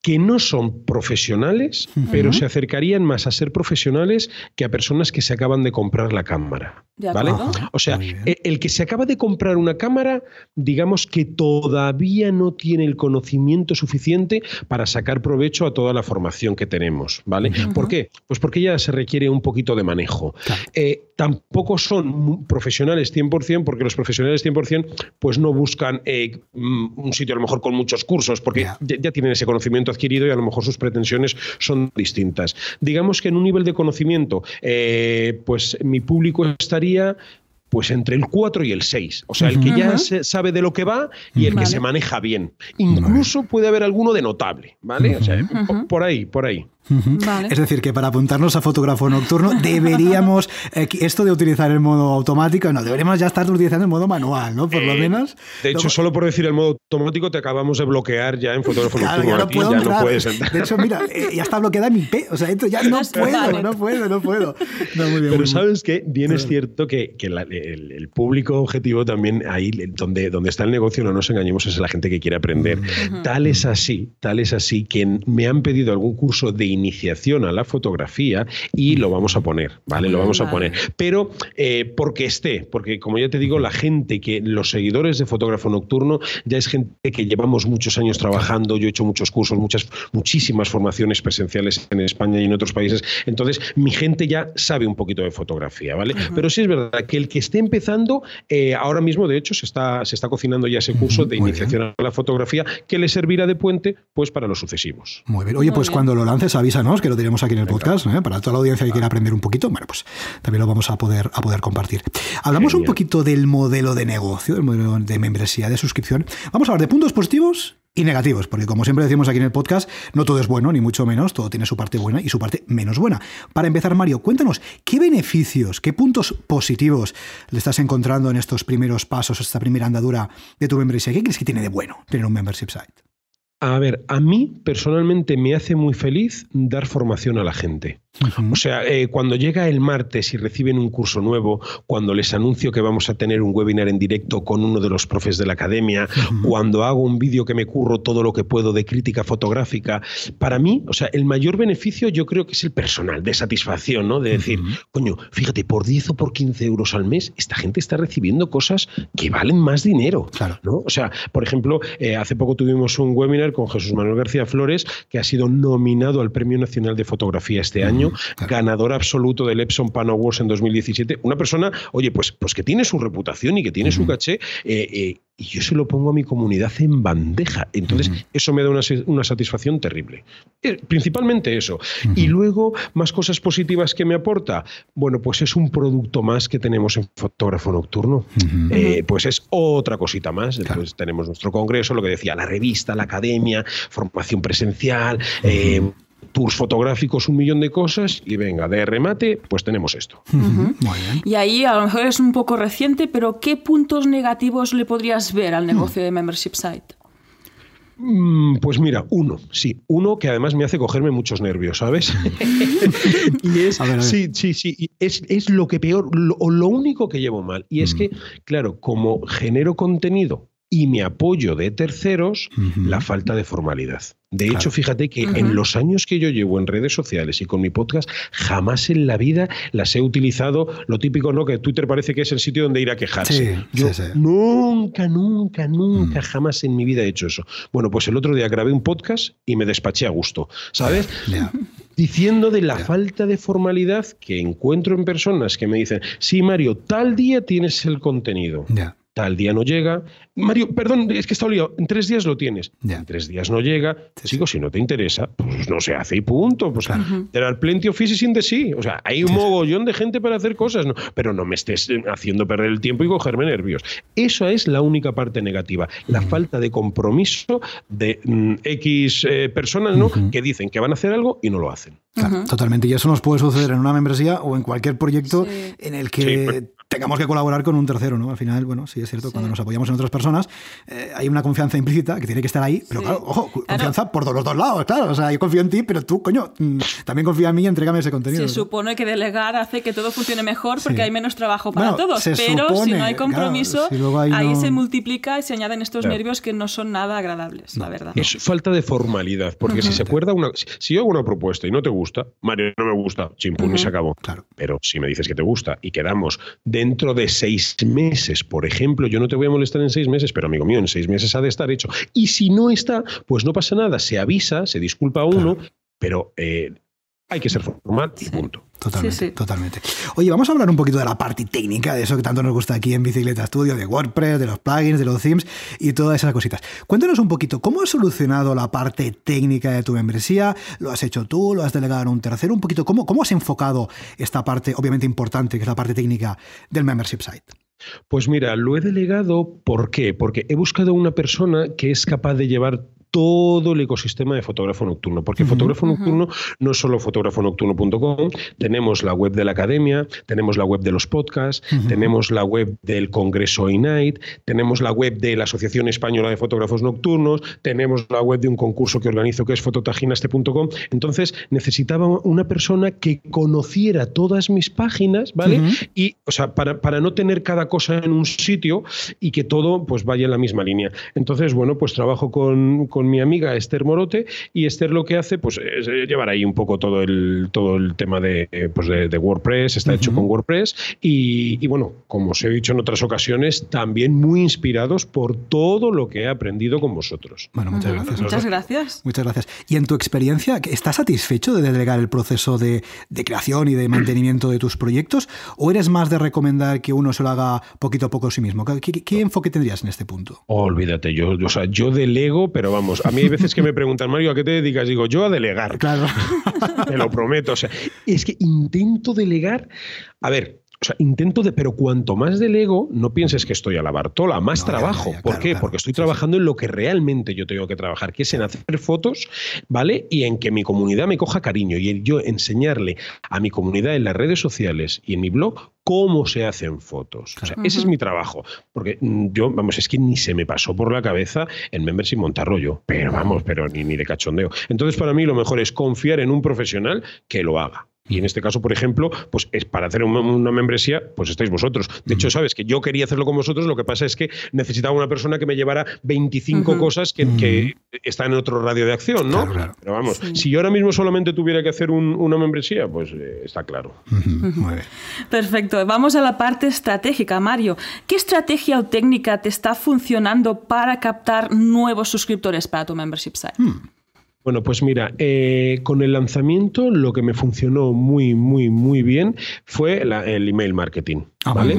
C: que no son profesionales, pero se acercarían más a ser profesionales que a personas que se acaban de comprar la cámara. ¿Vale? O sea, e, el que se acaba de comprar una cámara, digamos que todavía no tiene el conocimiento suficiente para sacar provecho a toda la formación que tenemos, ¿vale? ¿Por qué? Pues porque ya se requiere un poquito de manejo. Eh, tampoco son profesionales 100%, porque los profesionales 100% pues no buscan eh, mm, un sitio a lo mejor con muchos cursos, porque ya tienen ese conocimiento adquirido y a lo mejor sus pretensiones son distintas. Digamos que en un nivel de conocimiento, eh, pues mi público estaría pues entre el 4 y el 6. O sea, el que ya sabe de lo que va y el que se maneja bien. Incluso puede haber alguno de notable, ¿vale? O sea, por ahí, por ahí.
D: Es decir, que para apuntarnos a fotógrafo nocturno deberíamos, eh, esto de utilizar el modo automático, no, deberíamos ya estar utilizando el modo manual, ¿no? Por lo eh, menos.
C: De hecho, solo por decir el modo automático te acabamos de bloquear ya en fotógrafo nocturno. Ya, no, puedo ya no puedes entrar.
D: De hecho, mira, [laughs] eh, ya está bloqueada mi P, o sea, esto ya no puedo, no puedo, no puedo.
C: Pero sabes que bien es cierto que, que el, público objetivo también ahí, donde, donde está el negocio, no nos engañemos, es la gente que quiere aprender. Tal es así, tal es así, que me han pedido algún curso de iniciación a la fotografía y lo vamos a poner, ¿vale? Lo vamos a poner. Pero eh, porque esté, porque como ya te digo, la gente que, los seguidores de fotógrafo nocturno, ya es gente que llevamos muchos años trabajando, yo he hecho muchos cursos, muchas, muchísimas formaciones presenciales en España y en otros países, entonces mi gente ya sabe un poquito de fotografía, ¿vale? Pero sí es verdad que el que esté empezando, eh, ahora mismo de hecho se está, se está cocinando ya ese curso de iniciación a la fotografía que le servirá de puente pues para los sucesivos.
D: Muy bien. Oye, pues cuando lo lances avísanos, que lo tenemos aquí en el podcast, ¿eh? para toda la audiencia que quiera aprender un poquito, bueno, pues también lo vamos a poder, a poder compartir. Hablamos un poquito del modelo de negocio, del modelo de membresía, de suscripción. Vamos a hablar de puntos positivos y negativos, porque como siempre decimos aquí en el podcast, no todo es bueno, ni mucho menos, todo tiene su parte buena y su parte menos buena. Para empezar, Mario, cuéntanos, ¿qué beneficios, qué puntos positivos le estás encontrando en estos primeros pasos, esta primera andadura de tu membresía? ¿Qué crees que tiene de bueno tener un membership site?
C: A ver, a mí personalmente me hace muy feliz dar formación a la gente. O sea, eh, cuando llega el martes y reciben un curso nuevo, cuando les anuncio que vamos a tener un webinar en directo con uno de los profes de la academia, cuando hago un vídeo que me curro todo lo que puedo de crítica fotográfica, para mí, o sea, el mayor beneficio yo creo que es el personal, de satisfacción, ¿no? De decir, coño, fíjate, por 10 o por 15 euros al mes, esta gente está recibiendo cosas que valen más dinero. Claro. ¿no? O sea, por ejemplo, eh, hace poco tuvimos un webinar con Jesús Manuel García Flores, que ha sido nominado al Premio Nacional de Fotografía este año ganador absoluto del Epson Pan Awards en 2017. Una persona, oye, pues, pues que tiene su reputación y que tiene su caché, eh, eh, y yo se lo pongo a mi comunidad en bandeja. Entonces, eso me da una, satisfacción terrible. Eh, principalmente eso. Y luego, más cosas positivas que me aporta. Bueno, pues es un producto más que tenemos en Fotógrafo Nocturno. pues es otra cosita más. Después tenemos nuestro congreso, lo que decía, la revista, la academia, formación presencial tours fotográficos, un millón de cosas y venga, de remate, pues tenemos esto.
A: Y ahí a lo mejor es un poco reciente, pero ¿qué puntos negativos le podrías ver al negocio de Membership Site?
C: Mm, pues mira, uno, sí, uno que además me hace cogerme muchos nervios, ¿sabes? [laughs] [laughs] y es, sí, sí, sí, es, lo que peor, o lo, único que llevo mal. Y es que, claro, como genero contenido y me apoyo de terceros, la falta de formalidad. De hecho, fíjate que en los años que yo llevo en redes sociales y con mi podcast, jamás en la vida las he utilizado. Lo típico, ¿no? Que Twitter parece que es el sitio donde ir a quejarse. yo nunca, nunca, nunca, mm. jamás en mi vida he hecho eso. Bueno, pues el otro día grabé un podcast y me despaché a gusto, ¿sabes? Diciendo de la falta de formalidad que encuentro en personas que me dicen, sí, Mario, tal día tienes el contenido tal día no llega. Mario, perdón, es que está liado. En tres días lo tienes. En tres días no llega. Sigo, si no te interesa, pues no se hace y punto. Pues claro. There plenty of fishes in the sea. O sea, hay un mogollón de gente para hacer cosas, ¿no? pero no me estés eh, haciendo perder el tiempo y cogerme nervios. Esa es la única parte negativa. La falta de compromiso de mm, X eh, personas ¿no? que dicen que van a hacer algo y no lo hacen.
D: totalmente. Y eso nos puede suceder en una membresía o en cualquier proyecto en el que pues tengamos que colaborar con un tercero, ¿no? Al final, bueno, sí es cierto, cuando nos apoyamos en otras personas, eh, hay una confianza implícita que tiene que estar ahí, pero claro, ojo, confianza por los dos lados, claro. O sea, yo confío en ti, pero tú, coño, mm, también confía en mí y entrégame ese contenido.
A: Se supone que delegar hace que todo funcione mejor porque hay menos trabajo para todos, pero si no hay compromiso, ahí se multiplica y se añaden estos nervios que no son nada agradables, la verdad.
C: Es falta de formalidad, porque si se acuerda una. Si yo hago una propuesta y no te gusta, Mario, no me gusta, chimpún y se acabó. Claro. Pero si me dices que te gusta y quedamos dentro de seis meses, por ejemplo, yo no te voy a molestar en seis meses, pero amigo mío, en seis meses ha de estar hecho. Y si no está, pues no pasa nada, se avisa, se disculpa a uno, pero eh, hay que ser formal y punto.
D: Totalmente, totalmente. Oye, vamos a hablar un poquito de la parte técnica, de eso que tanto nos gusta aquí en Bicicleta Studio, de WordPress, de los plugins, de los themes y todas esas cositas. Cuéntanos un poquito, ¿cómo has solucionado la parte técnica de tu membresía? ¿Lo has hecho tú? ¿Lo has delegado a un tercero? Un poquito, ¿cómo, cómo has enfocado esta parte, obviamente importante, que es la parte técnica del membership site?
C: Pues mira, lo he delegado, ¿por qué? Porque he buscado una persona que es capaz de llevar todo el ecosistema de fotógrafo nocturno, porque fotógrafo nocturno no es solo fotógrafonocturno.com, tenemos la web de la academia, tenemos la web de los podcasts, tenemos la web del Congreso INIGHT, tenemos la web de la Asociación Española de Fotógrafos Nocturnos, tenemos la web de un concurso que organizo que es fototaginaste.com. Entonces necesitaba una persona que conociera todas mis páginas, ¿vale? Y, o sea, para, para no tener cada cosa en un sitio y que todo pues vaya en la misma línea. Entonces, bueno, pues trabajo con con mi amiga Esther Morote y Esther lo que hace pues es eh, llevar ahí un poco todo el, todo el tema de, eh, pues de, WordPress, está hecho con WordPress y, bueno, como os he dicho en otras ocasiones, también muy inspirados por todo lo que he aprendido con vosotros.
D: Bueno, muchas gracias.
A: Muchas gracias.
D: Muchas gracias. Y en tu experiencia, ¿estás satisfecho de delegar el proceso de, creación y de mantenimiento de tus proyectos o eres más de recomendar que uno se lo haga poquito a poco a sí mismo? ¿Qué, enfoque tendrías en este punto?
C: olvídate, yo, o sea, yo delego, pero vamos, a mí hay veces que me preguntan, Mario, ¿a qué te dedicas? Digo, yo a delegar.
D: Claro.
C: te lo prometo. O sea, es que intento delegar. A ver, o sea, intento de, pero cuanto más delego, no pienses que estoy a la Bartola, más trabajo. ¿Por qué? Porque estoy trabajando en lo que realmente yo tengo que trabajar, que es en hacer fotos, ¿vale? Y en que mi comunidad me coja cariño y en yo enseñarle a mi comunidad en las redes sociales y en mi blog cómo se hacen fotos. O sea, ese es mi trabajo. Porque mm, yo, vamos, es que ni se me pasó por la cabeza en Membership montarlo yo. Pero vamos, pero ni, ni de cachondeo. Entonces, para mí lo mejor es confiar en un profesional que lo haga. Y en este caso, por ejemplo, pues es para hacer una, membresía, pues estáis vosotros. De hecho, sabes que yo quería hacerlo con vosotros, lo que pasa es que necesitaba una persona que me llevara 25 cosas que, están en otro radio de acción, ¿no? Pero vamos, si yo ahora mismo solamente tuviera que hacer una membresía, pues eh, está claro.
D: Muy bien.
A: Perfecto. Vamos a la parte estratégica, Mario. ¿Qué estrategia o técnica te está funcionando para captar nuevos suscriptores para tu membership site? Hmm.
C: Bueno, pues mira, eh, con el lanzamiento lo que me funcionó muy, muy, muy bien fue el email marketing. Ah, ¿vale?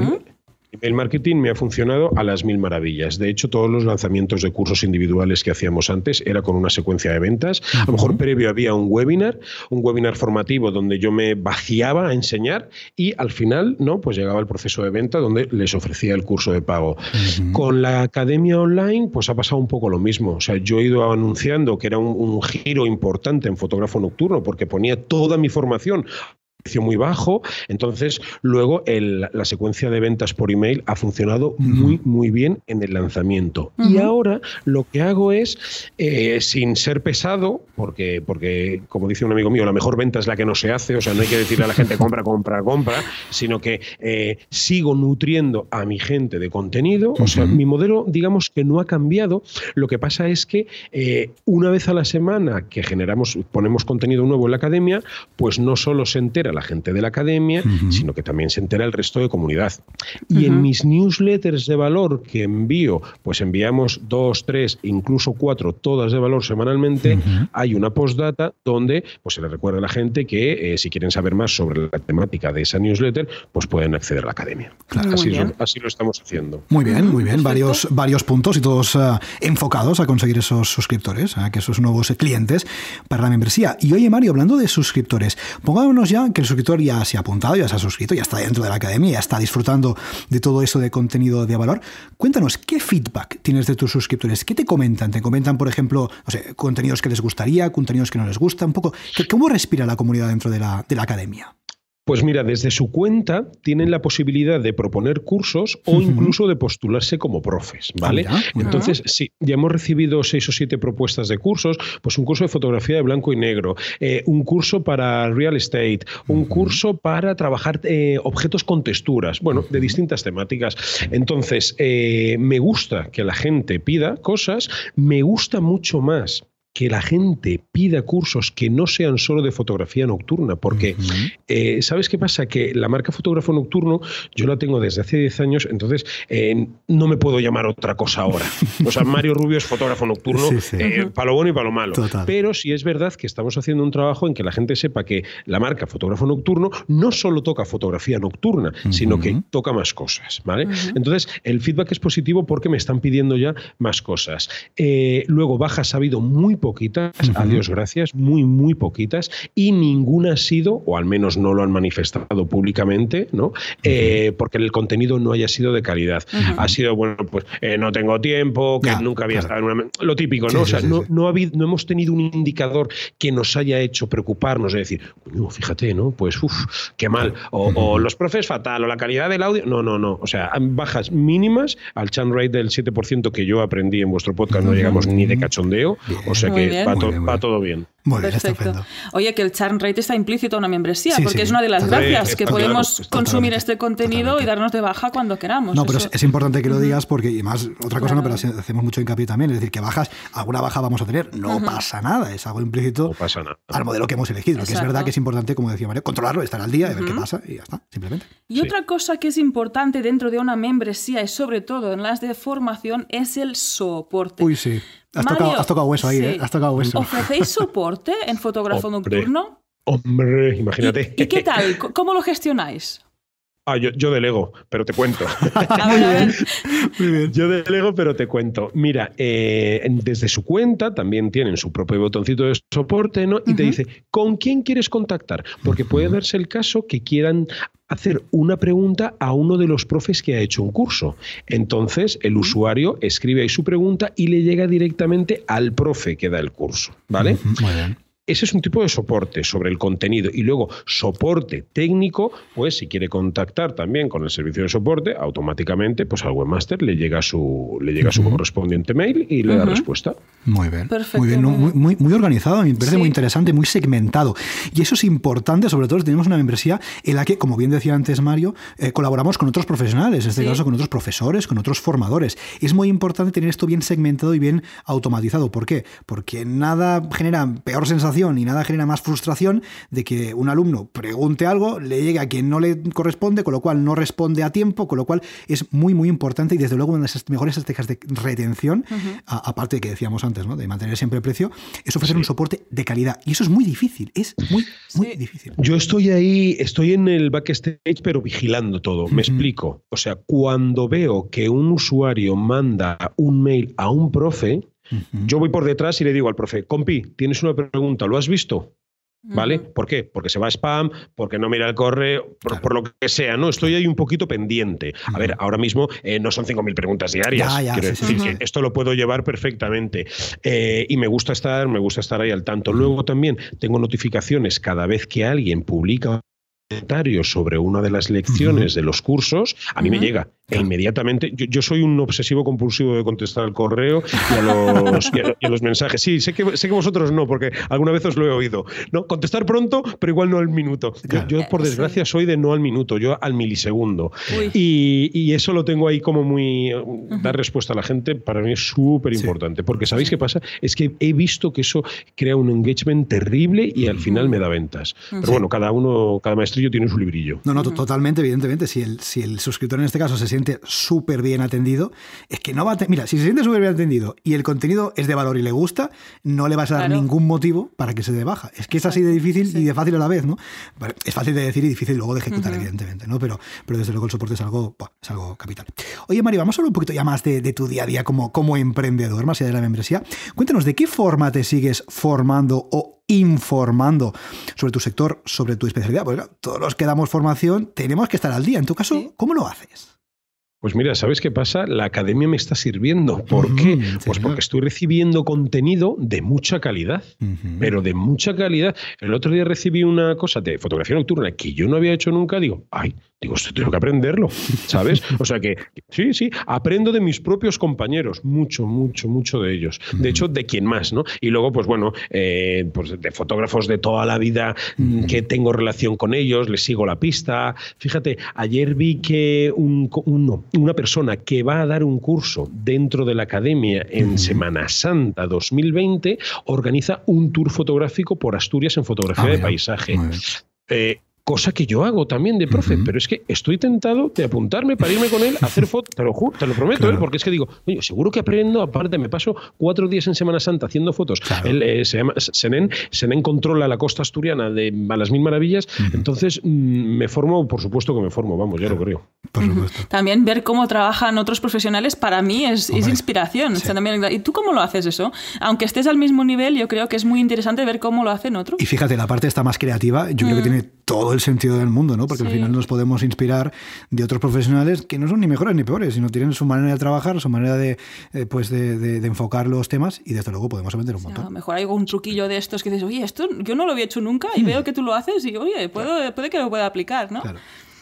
C: El marketing me ha funcionado a las mil maravillas. De hecho, todos los lanzamientos de cursos individuales que hacíamos antes era con una secuencia de ventas. A lo mejor previo había un webinar, un webinar formativo donde yo me vaciaba a enseñar y al final, ¿no? Pues llegaba el proceso de venta donde les ofrecía el curso de pago. Con la academia online, pues ha pasado un poco lo mismo. O sea, yo he ido anunciando que era un, un giro importante en fotógrafo nocturno porque ponía toda mi formación muy bajo. Entonces, luego la secuencia de ventas por email ha funcionado muy, muy bien en el lanzamiento. Y ahora lo que hago es, eh, sin ser pesado, porque, porque, como dice un amigo mío, la mejor venta es la que no se hace, o sea, no hay que decirle a la gente compra, compra, compra, sino que eh, sigo nutriendo a mi gente de contenido. O sea, mi modelo, digamos que no ha cambiado. Lo que pasa es que eh, una vez a la semana que generamos, ponemos contenido nuevo en la academia, pues no solo se entera la gente de la academia, sino que también se entera el resto de comunidad. Y en mis newsletters de valor que envío, pues enviamos dos, tres, incluso cuatro, todas de valor semanalmente, hay una postdata donde pues, se le recuerda a la gente que eh, si quieren saber más sobre la temática de esa newsletter, pues pueden acceder a la academia. Así, lo, estamos haciendo.
D: Muy bien, muy bien. Varios, varios puntos y todos eh, enfocados a conseguir esos suscriptores, a que esos nuevos clientes para la membresía. Y oye, Mario, hablando de suscriptores, pongámonos ya el suscriptor ya se ha apuntado, ya se ha suscrito, ya está dentro de la academia, ya está disfrutando de todo eso de contenido de valor. Cuéntanos, ¿qué feedback tienes de tus suscriptores? ¿Qué te comentan? ¿Te comentan, por ejemplo, contenidos que les gustaría, contenidos que no les gustan? Un poco, ¿cómo respira la comunidad dentro de la, de la academia?
C: Pues mira, desde su cuenta tienen la posibilidad de proponer cursos o incluso de postularse como profes, ah, ¿vale? Entonces, sí, ya hemos recibido seis o siete propuestas de cursos, pues un curso de fotografía de blanco y negro, eh, un curso para real estate, un curso para trabajar eh, objetos con texturas, bueno, de distintas temáticas. Entonces, eh, me gusta que la gente pida cosas, me gusta mucho más que la gente pida cursos que no sean solo de fotografía nocturna, porque eh, ¿sabes qué pasa? Que la marca Fotógrafo Nocturno yo la tengo desde hace 10 años, entonces eh, no me puedo llamar otra cosa ahora. O sea, Mario Rubio es fotógrafo nocturno, eh, para lo bueno y para lo malo. Pero sí es verdad que estamos haciendo un trabajo en que la gente sepa que la marca Fotógrafo Nocturno no solo toca fotografía nocturna, sino que toca más cosas, ¿vale? Entonces, el feedback es positivo porque me están pidiendo ya más cosas. luego, bajas ha habido muy poquitas, a Dios gracias, muy, muy poquitas, y ninguna ha sido, o al menos no lo han manifestado públicamente, ¿no? Eh, porque el contenido no haya sido de calidad. Ha sido, bueno, pues eh, no tengo tiempo, que nunca había estado en una... Lo típico, ¿no? o sea, no, no, ha habido, no hemos tenido un indicador que nos haya hecho preocuparnos, de decir, fíjate, ¿no? Pues, uff, qué mal. O, los profes fatal, o la calidad del audio. No, no, no. O sea, bajas mínimas al churn rate del 7% que yo aprendí en vuestro podcast, no llegamos ni de cachondeo. O sea que va, todo bien.
D: Muy Perfecto.
A: Oye, que el churn rate está implícito en una membresía, porque es una de las gracias que podemos consumir este contenido y darnos de baja cuando queramos.
D: No, pero es, importante que lo digas porque, y más, otra cosa no, pero hacemos mucho hincapié también, es decir, que bajas, alguna baja vamos a tener, no pasa nada, es algo implícito al modelo que hemos elegido. Lo que es verdad que es importante, como decía María, controlarlo, estar al día, y ver qué pasa y ya está, simplemente.
A: Y otra cosa que es importante dentro de una membresía y sobre todo en las de formación es el soporte.
D: Uy, sí. Has, tocado, hueso ahí, ¿eh? Has tocado hueso.
A: ¿Ofrecéis soporte [laughs] en fotógrafo nocturno?
C: Hombre, imagínate.
A: ¿Y, qué tal? ¿Cómo lo gestionáis?
C: Ah, yo, yo, delego, pero te cuento. [laughs] [laughs] Muy bien. Yo delego, pero te cuento. Mira, eh, desde su cuenta también tienen su propio botoncito de soporte, ¿no? Y te dice, ¿con quién quieres contactar? Porque puede darse el caso que quieran hacer una pregunta a uno de los profes que ha hecho un curso. Entonces, el usuario escribe ahí su pregunta y le llega directamente al profe que da el curso, ¿vale? Muy bien. Ese es un tipo de soporte sobre el contenido. Y luego, soporte técnico, pues si quiere contactar también con el servicio de soporte, automáticamente pues al webmaster le llega su, le llega su correspondiente mail y le da respuesta.
D: Muy bien. Muy bien, muy, muy, organizado, me parece muy interesante, muy segmentado. Y eso es importante, sobre todo si tenemos una membresía en la que, como bien decía antes Mario, eh, colaboramos con otros profesionales, en este caso con otros profesores, con otros formadores. Es muy importante tener esto bien segmentado y bien automatizado. ¿Por qué? Porque nada genera peor sensación y nada genera más frustración de que un alumno pregunte algo, le llegue a quien no le corresponde, con lo cual no responde a tiempo, con lo cual es muy, muy importante y desde luego una de las mejores estrategias de retención, aparte de que decíamos antes, ¿no? de mantener siempre el precio, es ofrecer un soporte de calidad. Y eso es muy difícil, es muy, muy difícil.
C: Yo estoy ahí, estoy en el backstage, pero vigilando todo. Me explico. O sea, cuando veo que un usuario manda un mail a un profe, yo voy por detrás y le digo al profe, compi, tienes una pregunta, ¿lo has visto? ¿Vale? ¿Por qué? Porque se va a spam, porque no mira el correo, por, lo que sea, ¿no? Estoy ahí un poquito pendiente. A ver, ahora mismo eh, no son 5.000 preguntas diarias. Quiero decir que esto lo puedo llevar perfectamente. Eh, y me gusta estar, me gusta estar ahí al tanto. Luego también tengo notificaciones cada vez que alguien publica comentarios sobre una de las lecciones de los cursos, a mí me llega e inmediatamente, yo, soy un obsesivo compulsivo de contestar al correo y a, los, mensajes. Sí, sé que, sé que vosotros no, porque alguna vez os lo he oído. No, contestar pronto, pero igual no al minuto. Yo, por desgracia, soy de no al minuto, yo al milisegundo. Y, eso lo tengo ahí como muy... Dar respuesta a la gente para mí es súper importante, porque ¿sabéis qué pasa? Es que he visto que eso crea un engagement terrible y al final me da ventas. Pero bueno, cada uno, cada maestrillo tiene su librillo.
D: No, no, totalmente, evidentemente. Si el, si el suscriptor en este caso se siente súper bien atendido, es que no va a... Mira, si se siente súper bien atendido y el contenido es de valor y le gusta, no le vas a dar ningún motivo para que se dé baja. Es que es así de difícil y de fácil a la vez, ¿no? Es fácil de decir y difícil luego de ejecutar, evidentemente, ¿no? Pero, pero desde luego el soporte es algo, es algo capital. Oye, Mario, vamos a hablar un poquito ya más de, tu día a día como, como emprendedor, más allá de la membresía. Cuéntanos, ¿de qué forma te sigues formando o informando sobre tu sector, sobre tu especialidad. Porque todos los que damos formación tenemos que estar al día. En tu caso, ¿cómo lo haces?
C: Pues mira, ¿sabes qué pasa? La academia me está sirviendo. ¿Por qué? Pues porque estoy recibiendo contenido de mucha calidad, pero de mucha calidad. El otro día recibí una cosa de fotografía nocturna que yo no había hecho nunca. Digo, ay, Digo, esto tengo que aprenderlo, ¿sabes? [laughs] O sea que, sí, sí, aprendo de mis propios compañeros, mucho, mucho, mucho de ellos. De hecho, de quien más, ¿no? Y luego, pues bueno, eh, pues de fotógrafos de toda la vida que tengo relación con ellos, les sigo la pista. Fíjate, ayer vi que una persona que va a dar un curso dentro de la academia en Semana Santa 2020 organiza un tour fotográfico por Asturias en fotografía ah, de paisaje cosa que yo hago también de profe, pero es que estoy tentado de apuntarme para irme con él a hacer fotos, te lo juro, te lo prometo, ¿eh? porque es que digo, oye, seguro que aprendo, aparte me paso cuatro días en Semana Santa haciendo fotos. Él eh, se llama Senen, Senen controla la costa asturiana de a las mil maravillas, entonces mm, me formo, por supuesto que me formo, vamos, ya lo creo.
D: Por supuesto.
A: También ver cómo trabajan otros profesionales para mí es, inspiración. ¿Y tú cómo lo haces eso? Aunque estés al mismo nivel, yo creo que es muy interesante ver cómo lo hacen otros.
D: Y fíjate, la parte está más creativa, yo creo que mm. tiene todo el sentido del mundo, ¿no? Porque al final nos podemos inspirar de otros profesionales que no son ni mejores ni peores, sino tienen su manera de trabajar, su manera de, eh, pues de, enfocar los temas y desde luego podemos aprender un montón. a
A: lo mejor hay algún truquillo de estos que dices, oye, esto yo no lo había hecho nunca y hmm. veo que tú lo haces y, oye, puedo, puede que lo pueda aplicar, ¿no? Claro.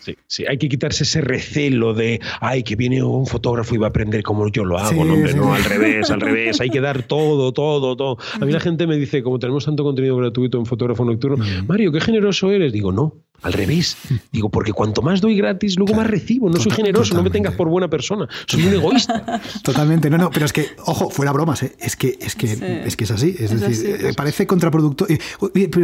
C: Sí, sí, hay que quitarse ese recelo de, ay, que viene un fotógrafo y va a aprender como yo lo hago. no, hombre, no, al revés, al revés. Hay que dar todo, todo, todo. A mí la gente me dice, como tenemos tanto contenido gratuito en Fotógrafo Nocturno, Mario, qué generoso eres. Digo, no, al revés. [laughs] Digo, porque cuanto más doy gratis, luego más recibo. No soy generoso, no me tengas por buena persona. Soy un egoísta. [laughs]
D: Totalmente. No, no, pero es que, ojo, fuera bromas, ¿eh? es, que, es, que, es que es así. Es, decir, eh, parece contraproducto.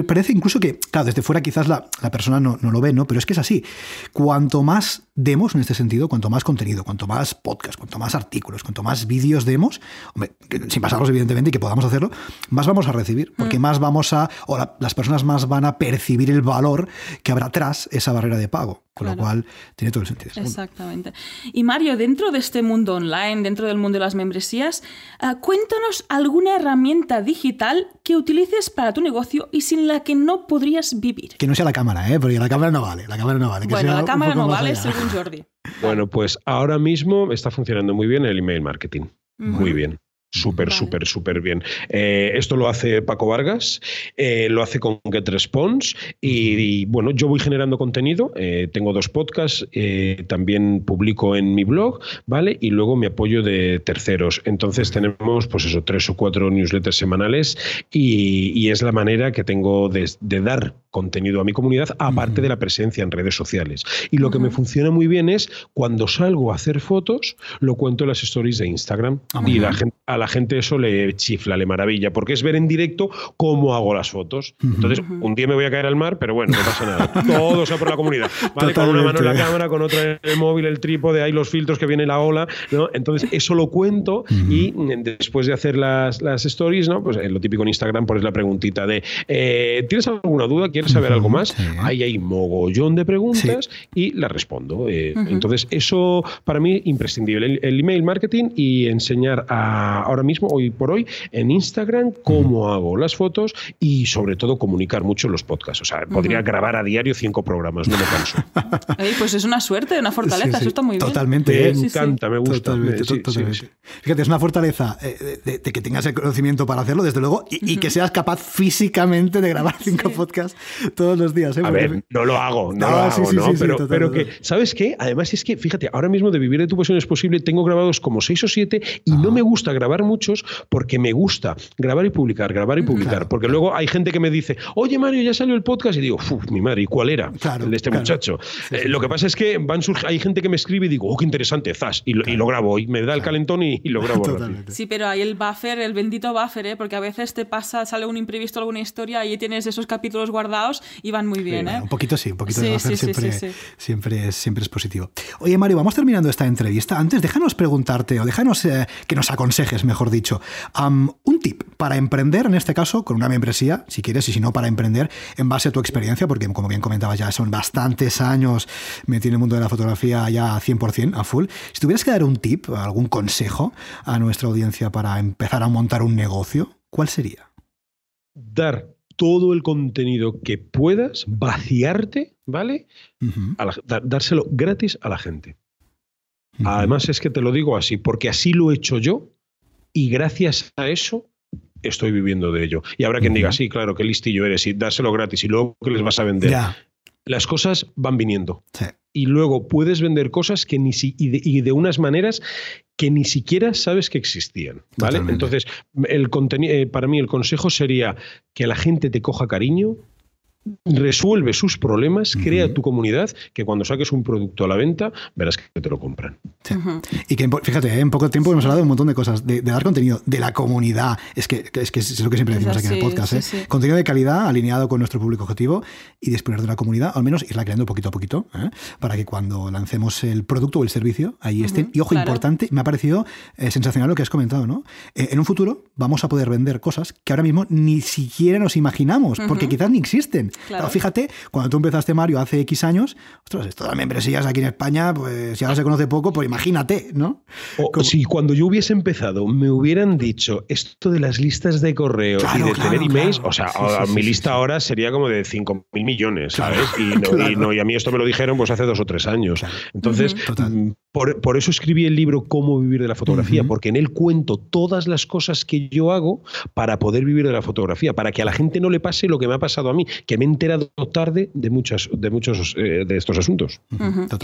D: Parece incluso que, claro, desde fuera quizás la, la persona no, no, lo ve, ¿no? Pero es que es así. Cuanto más demos en este sentido, cuanto más contenido, cuanto más podcast, cuanto más artículos, cuanto más vídeos demos, hombre, sin pasarlos evidentemente y que podamos hacerlo, más vamos a recibir, porque mm. más vamos a, o las personas más van a percibir el valor que habrá atrás esa barrera de pago. Con lo cual tiene todo el sentido.
A: Exactamente. Y Mario, dentro de este mundo online, dentro del mundo de las membresías, ah, cuéntanos alguna herramienta digital que utilices para tu negocio y sin la que no podrías vivir.
D: Que no sea la cámara, ¿eh? porque la cámara no vale. La cámara no vale.
A: bueno, la cámara no vale según Jordi.
C: Bueno, pues ahora mismo está funcionando muy bien el email marketing. Muy bien. Súper, súper, súper bien. Eh, esto lo hace Paco Vargas, eh, lo hace con GetResponse y, y, bueno, yo voy generando contenido, eh, tengo dos podcasts, también publico en mi blog, ¿vale? Y luego me apoyo de terceros. Entonces tenemos, pues eso, tres o cuatro newsletters semanales y, es la manera que tengo de, dar contenido a mi comunidad, aparte de la presencia en redes sociales. Y lo que me funciona muy bien es cuando salgo a hacer fotos, lo cuento en las stories de Instagram ah, y la gente, a la gente eso le chifla, le maravilla, porque es ver en directo cómo hago las fotos. Entonces, un día me voy a caer al mar, pero bueno, no pasa nada. [laughs] Todo sea por la comunidad. ¿vale? Con una mano en la cámara, con otra en el móvil, el trípode, ahí los filtros que viene la ola. ¿no? Entonces, eso lo cuento y después de hacer las, las stories, ¿no? pues eh, lo típico en Instagram, pones la preguntita de eh, ¿tienes alguna duda? ¿Quieres saber algo más? Ahí hay mogollón de preguntas y las respondo. Eh, entonces, eso para mí imprescindible. El, email marketing y enseñar a ahora mismo, hoy por hoy, en Instagram, cómo hago las fotos y sobre todo comunicar mucho los podcasts. O sea, podría grabar a diario cinco programas, no me canso. [laughs]
A: pues es una suerte, una fortaleza, eso está muy
C: bien.
D: Totalmente.
C: Me encanta, me gusta.
D: Fíjate, es una fortaleza eh, de, que tengas el conocimiento para hacerlo, desde luego, y, que seas capaz físicamente de grabar cinco podcasts todos los días. ¿eh?
C: A ver, no lo hago, no, lo hago, ¿no? pero, pero que, ¿sabes qué? Además es que, fíjate, ahora mismo de Vivir de tu pasión es posible, tengo grabados como seis o siete y no me gusta grabar muchos porque me gusta grabar y publicar, grabar y publicar. porque luego hay gente que me dice, oye Mario, ya salió el podcast y digo, Uf, mi madre, ¿y cuál era? el de este muchacho. Eh, lo que pasa es que van hay gente que me escribe y digo, oh, qué interesante, zas, y lo, grabo, y me da el calentón y, lo grabo.
A: Sí, pero hay el buffer, el bendito buffer, ¿eh? porque a veces te pasa, sale un imprevisto, alguna historia, y tienes esos capítulos guardados y van muy bien. ¿eh?
D: Un poquito sí, un poquito de buffer siempre, siempre, es, siempre es positivo. Oye Mario, vamos terminando esta entrevista. Antes, déjanos preguntarte, o déjanos eh, que nos aconsejes, mejor dicho, un tip para emprender, en este caso, con una membresía, si quieres, y si no, para emprender en base a tu experiencia, porque como bien comentabas ya, son bastantes años metido en el mundo de la fotografía ya 100%, a full. Si tuvieras que dar un tip, algún consejo a nuestra audiencia para empezar a montar un negocio, ¿cuál sería?
C: Dar todo el contenido que puedas, vaciarte, ¿vale? dárselo gratis a la gente. Además es que te lo digo así, porque así lo he hecho yo y gracias a eso estoy viviendo de ello. Y habrá quien diga, sí, claro, qué listillo eres y dárselo gratis y luego que les vas a vender. Las cosas van viniendo. y luego puedes vender cosas que ni si, y, de, y de unas maneras que ni siquiera sabes que existían. ¿vale?
D: Totalmente.
C: Entonces, el eh, para mí el consejo sería que la gente te coja cariño, resuelve sus problemas, crea tu comunidad, que cuando saques un producto a la venta, verás que te lo compran.
D: Sí. Y que, fíjate, ¿eh? en poco tiempo hemos hablado de un montón de cosas, de, de dar contenido, de la comunidad. Es que, es, que es lo que siempre decimos aquí en el podcast.
A: sí,
D: ¿eh?
A: sí.
D: Contenido de calidad alineado con nuestro público objetivo y disponer de una comunidad, al menos irla creando poquito a poquito, ¿eh? para que cuando lancemos el producto o el servicio, ahí estén. Y ojo,
A: claro.
D: importante, me ha parecido eh, sensacional lo que has comentado, ¿no? Eh, en un futuro vamos a poder vender cosas que ahora mismo ni siquiera nos imaginamos, porque quizás ni existen.
A: Claro.
D: Claro, fíjate, cuando tú empezaste, Mario, hace X años, ostras, esto de las membresías aquí en España, pues si ahora se conoce poco, pues imagínate, ¿no?
C: O,
D: Como-
C: si cuando yo hubiese empezado me hubieran dicho esto de las listas de correo
D: Claro,
C: y de
D: claro,
C: tener emails, o sea,
D: Sí,
C: ahora
D: sí, sí,
C: mi
D: sí,
C: lista
D: sí.
C: ahora sería como de 5 mil millones,
D: Claro,
C: ¿sabes? Y, [laughs] no,
D: claro.
C: y, no- y a mí esto me lo dijeron pues hace dos o tres años. Entonces, mm, por, por eso escribí el libro Cómo vivir de la fotografía, porque en él cuento todas las cosas que yo hago para poder vivir de la fotografía, para que a la gente no le pase lo que me ha pasado a mí, que me he enterado tarde de, muchas, de muchos eh, de estos asuntos.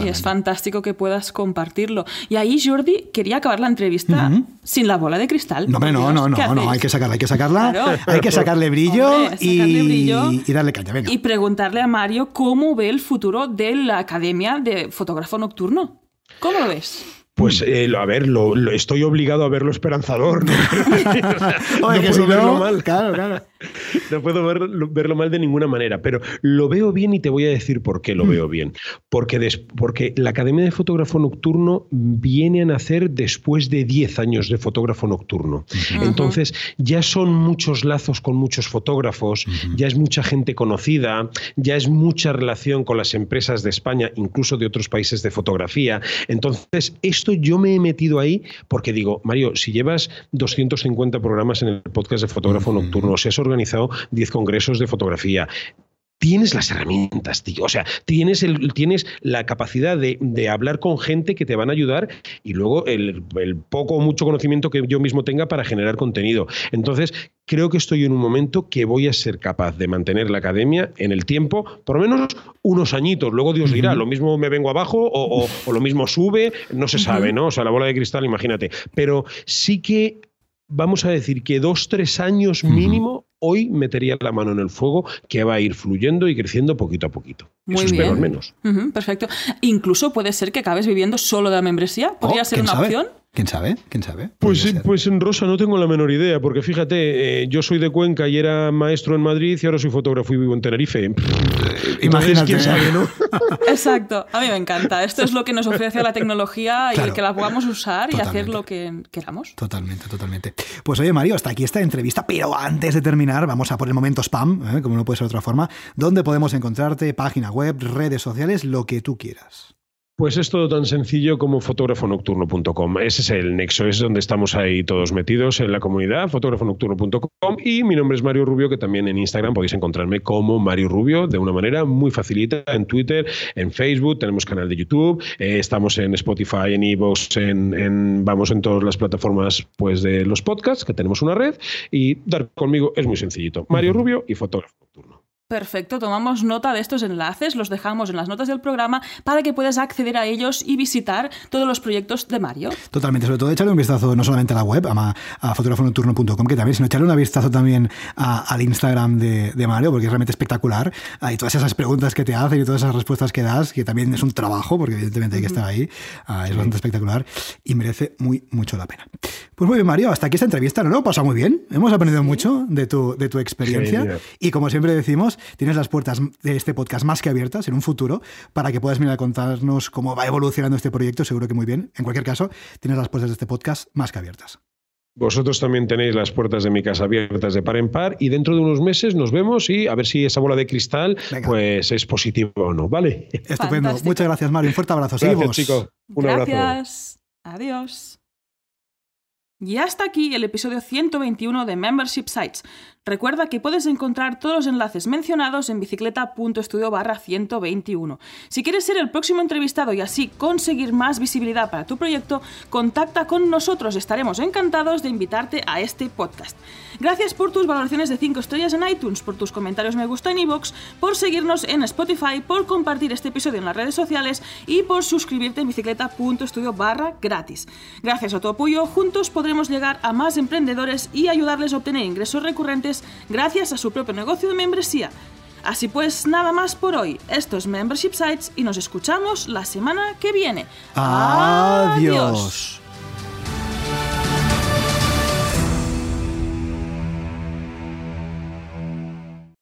A: Y es fantástico que puedas compartirlo. Y ahí, Jordi, quería acabar la entrevista sin la bola de cristal.
D: No, hombre, no, no, no,
A: ¿qué
D: no, hay que sacarla, hay que sacarla,
A: Claro.
D: hay que sacarle brillo,
A: Hombre,
D: y,
A: sacarle brillo.
D: y darle caña, venga.
A: Y preguntarle a Mario cómo ve el futuro de la Academia de Fotógrafo Nocturno. ¿Cómo lo ves?
C: Pues eh, a ver, lo, lo- estoy obligado a verlo esperanzador. ¿no? [laughs] [laughs]
D: Oye,
C: no
D: que
C: puedo
D: si no,
C: verlo mal.
D: Claro, claro.
C: No puedo verlo, verlo mal de ninguna manera, pero lo veo bien y te voy a decir por qué lo
D: Mm.
C: veo bien. Porque, des- porque la Academia de Fotógrafo Nocturno viene a nacer después de 10 años de fotógrafo nocturno. Entonces ya son muchos lazos con muchos fotógrafos, ya es mucha gente conocida, ya es mucha relación con las empresas de España, incluso de otros países de fotografía. Entonces, esto yo me he metido ahí porque digo, Mario, si llevas 250 programas en el podcast de fotógrafo nocturno, si has organizado 10 congresos de fotografía, tienes las herramientas, tío. O sea, tienes, el, tienes la capacidad de, de hablar con gente que te van a ayudar y luego el, el poco o mucho conocimiento que yo mismo tenga para generar contenido. Entonces, creo que estoy en un momento que voy a ser capaz de mantener la academia en el tiempo, por lo menos unos añitos. Luego Dios dirá, lo mismo me vengo abajo o, o- o lo mismo sube, no se sabe, ¿no? O sea, la bola de cristal, imagínate. Pero sí que vamos a decir que dos, tres años mínimo, hoy metería la mano en el fuego que va a ir fluyendo y creciendo poquito a poquito.
A: Muy
C: Eso espero al menos.
A: Perfecto. Incluso puede ser que acabes viviendo solo de la membresía. Podría
D: Oh,
A: ser
D: ¿quién
A: una
D: sabe?
A: opción.
D: ¿Quién sabe? ¿Quién sabe?
C: Pues,
D: ser.
C: pues en Rosa no tengo la menor idea, porque fíjate, eh, yo soy de Cuenca y era maestro en Madrid y ahora soy fotógrafo y vivo en Tenerife. Entonces,
D: Imagínate.
C: quién sabe, ¿no? [laughs]
A: Exacto. A mí me encanta. Esto es lo que nos ofrece la tecnología y
D: Claro.
A: el que la podamos usar y hacer lo que queramos.
D: Totalmente, totalmente. Pues oye, Mario, hasta aquí esta entrevista, pero antes de terminar, vamos a por el momento spam, ¿eh? como no puede ser de otra forma, donde podemos encontrarte, página web, redes sociales, lo que tú quieras.
C: Pues es todo tan sencillo como fotógrafonocturno.com. Ese es el nexo, es donde estamos ahí todos metidos en la comunidad, fotógrafonocturno.com. Y mi nombre es Mario Rubio, que también en Instagram podéis encontrarme como Mario Rubio de una manera muy facilita. En Twitter, en Facebook, tenemos canal de YouTube, eh, estamos en Spotify, en Evox, en, en- vamos en todas las plataformas pues, de los podcasts, que tenemos una red. Y dar conmigo es muy sencillito. Mario Rubio y fotógrafo nocturno.
A: Perfecto, tomamos nota de estos enlaces, los dejamos en las notas del programa para que puedas acceder a ellos y visitar todos los proyectos de Mario.
D: Totalmente, sobre todo echarle un vistazo no solamente a la web, a, a fotografonocturno.com, que también, sino echarle un vistazo también a- al Instagram de, de Mario, porque es realmente espectacular. Ah, Y todas esas preguntas que te hacen y todas esas respuestas que das, que también es un trabajo, porque evidentemente hay que estar ahí, ah, es bastante espectacular y merece muy, mucho la pena. Pues muy bien, Mario, hasta aquí esta entrevista, ¿no? Lo hemos pasado muy bien, hemos aprendido mucho de tu, de tu experiencia y como siempre decimos, tienes las puertas de este podcast más que abiertas en un futuro para que puedas venir a contarnos cómo va evolucionando este proyecto, seguro que muy bien. En cualquier caso, tienes las puertas de este podcast más que abiertas.
C: Vosotros también tenéis las puertas de mi casa abiertas de par en par y dentro de unos meses nos vemos y a ver si esa bola de cristal
D: Venga.
C: pues es positiva o no, ¿vale?
D: Estupendo.
A: Fantástico.
D: Muchas gracias, Mario. Un fuerte abrazo.
C: Gracias,
D: Seguimos.
C: chico. Un abrazo.
A: Gracias. Adiós. Y hasta aquí el episodio 121 de Membership Sites. Recuerda que puedes encontrar todos los enlaces mencionados en bicicleta.studio barra 121. Si quieres ser el próximo entrevistado y así conseguir más visibilidad para tu proyecto, contacta con nosotros. Estaremos encantados de invitarte a este podcast. Gracias por tus valoraciones de 5 estrellas en iTunes, por tus comentarios me gusta en iVoox, por seguirnos en Spotify, por compartir este episodio en las redes sociales y por suscribirte en bicicleta.studio barra gratis. Gracias a tu apoyo, juntos podremos llegar a más emprendedores y ayudarles a obtener ingresos recurrentes gracias a su propio negocio de membresía. Así pues, nada más por hoy. Esto es Membership Sites y nos escuchamos la semana que viene.
B: Adiós.